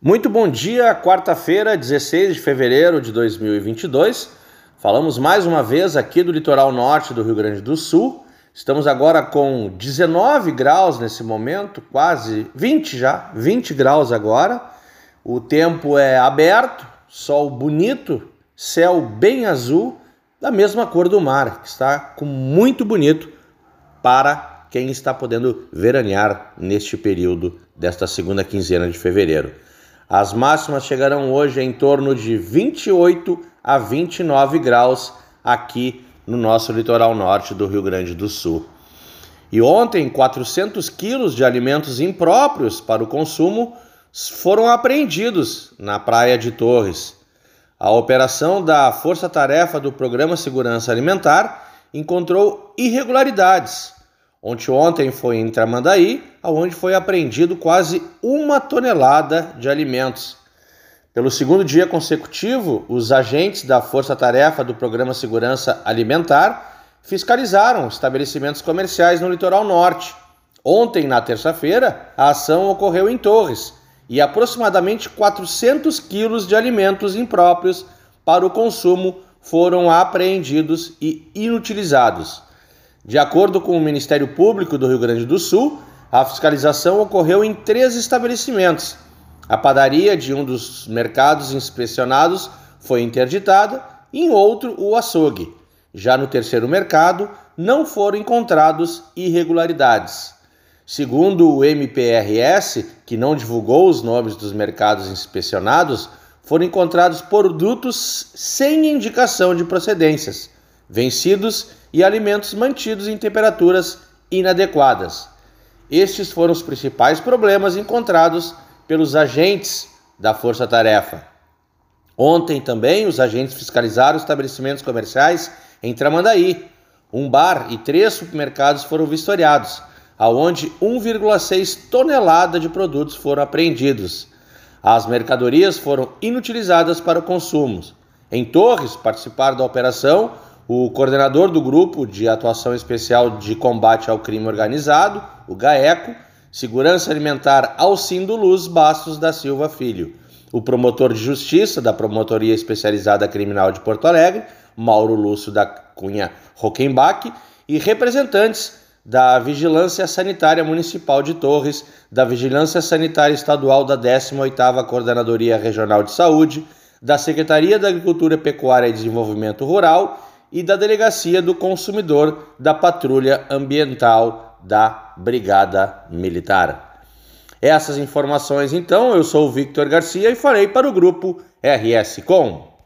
Muito bom dia, quarta-feira, 16 de fevereiro de 2022. Falamos mais uma vez aqui do litoral norte do Rio Grande do Sul. Estamos agora com 19 graus nesse momento, quase 20 já, 20 graus agora. O tempo é aberto, sol bonito, céu bem azul, da mesma cor do mar, que está com muito bonito para quem está podendo veranear neste período desta segunda quinzena de fevereiro. As máximas chegarão hoje em torno de 28 a 29 graus aqui no nosso litoral norte do Rio Grande do Sul. E ontem, 400 quilos de alimentos impróprios para o consumo foram apreendidos na praia de Torres. A operação da Força Tarefa do Programa Segurança Alimentar encontrou irregularidades Ontem, ontem foi em Tramandaí, onde foi apreendido quase uma tonelada de alimentos. Pelo segundo dia consecutivo, os agentes da Força Tarefa do Programa Segurança Alimentar fiscalizaram estabelecimentos comerciais no litoral norte. Ontem, na terça-feira, a ação ocorreu em Torres e aproximadamente 400 quilos de alimentos impróprios para o consumo foram apreendidos e inutilizados. De acordo com o Ministério Público do Rio Grande do Sul, a fiscalização ocorreu em três estabelecimentos. A padaria de um dos mercados inspecionados foi interditada, e em outro, o açougue. Já no terceiro mercado, não foram encontrados irregularidades. Segundo o MPRS, que não divulgou os nomes dos mercados inspecionados, foram encontrados produtos sem indicação de procedências, vencidos e alimentos mantidos em temperaturas inadequadas. Estes foram os principais problemas encontrados pelos agentes da Força Tarefa. Ontem também os agentes fiscalizaram estabelecimentos comerciais em Tramandaí. Um bar e três supermercados foram vistoriados, aonde 1,6 tonelada de produtos foram apreendidos. As mercadorias foram inutilizadas para o consumo. Em Torres participaram da operação o coordenador do Grupo de Atuação Especial de Combate ao Crime Organizado, o GAECO, Segurança Alimentar Alcindo Luz Bastos da Silva Filho, o promotor de Justiça da Promotoria Especializada Criminal de Porto Alegre, Mauro Lúcio da Cunha Rockenbach, e representantes da Vigilância Sanitária Municipal de Torres, da Vigilância Sanitária Estadual da 18ª Coordenadoria Regional de Saúde, da Secretaria da Agricultura, Pecuária e Desenvolvimento Rural e da Delegacia do Consumidor da Patrulha Ambiental da Brigada Militar. Essas informações, então, eu sou o Victor Garcia e farei para o grupo RS Com.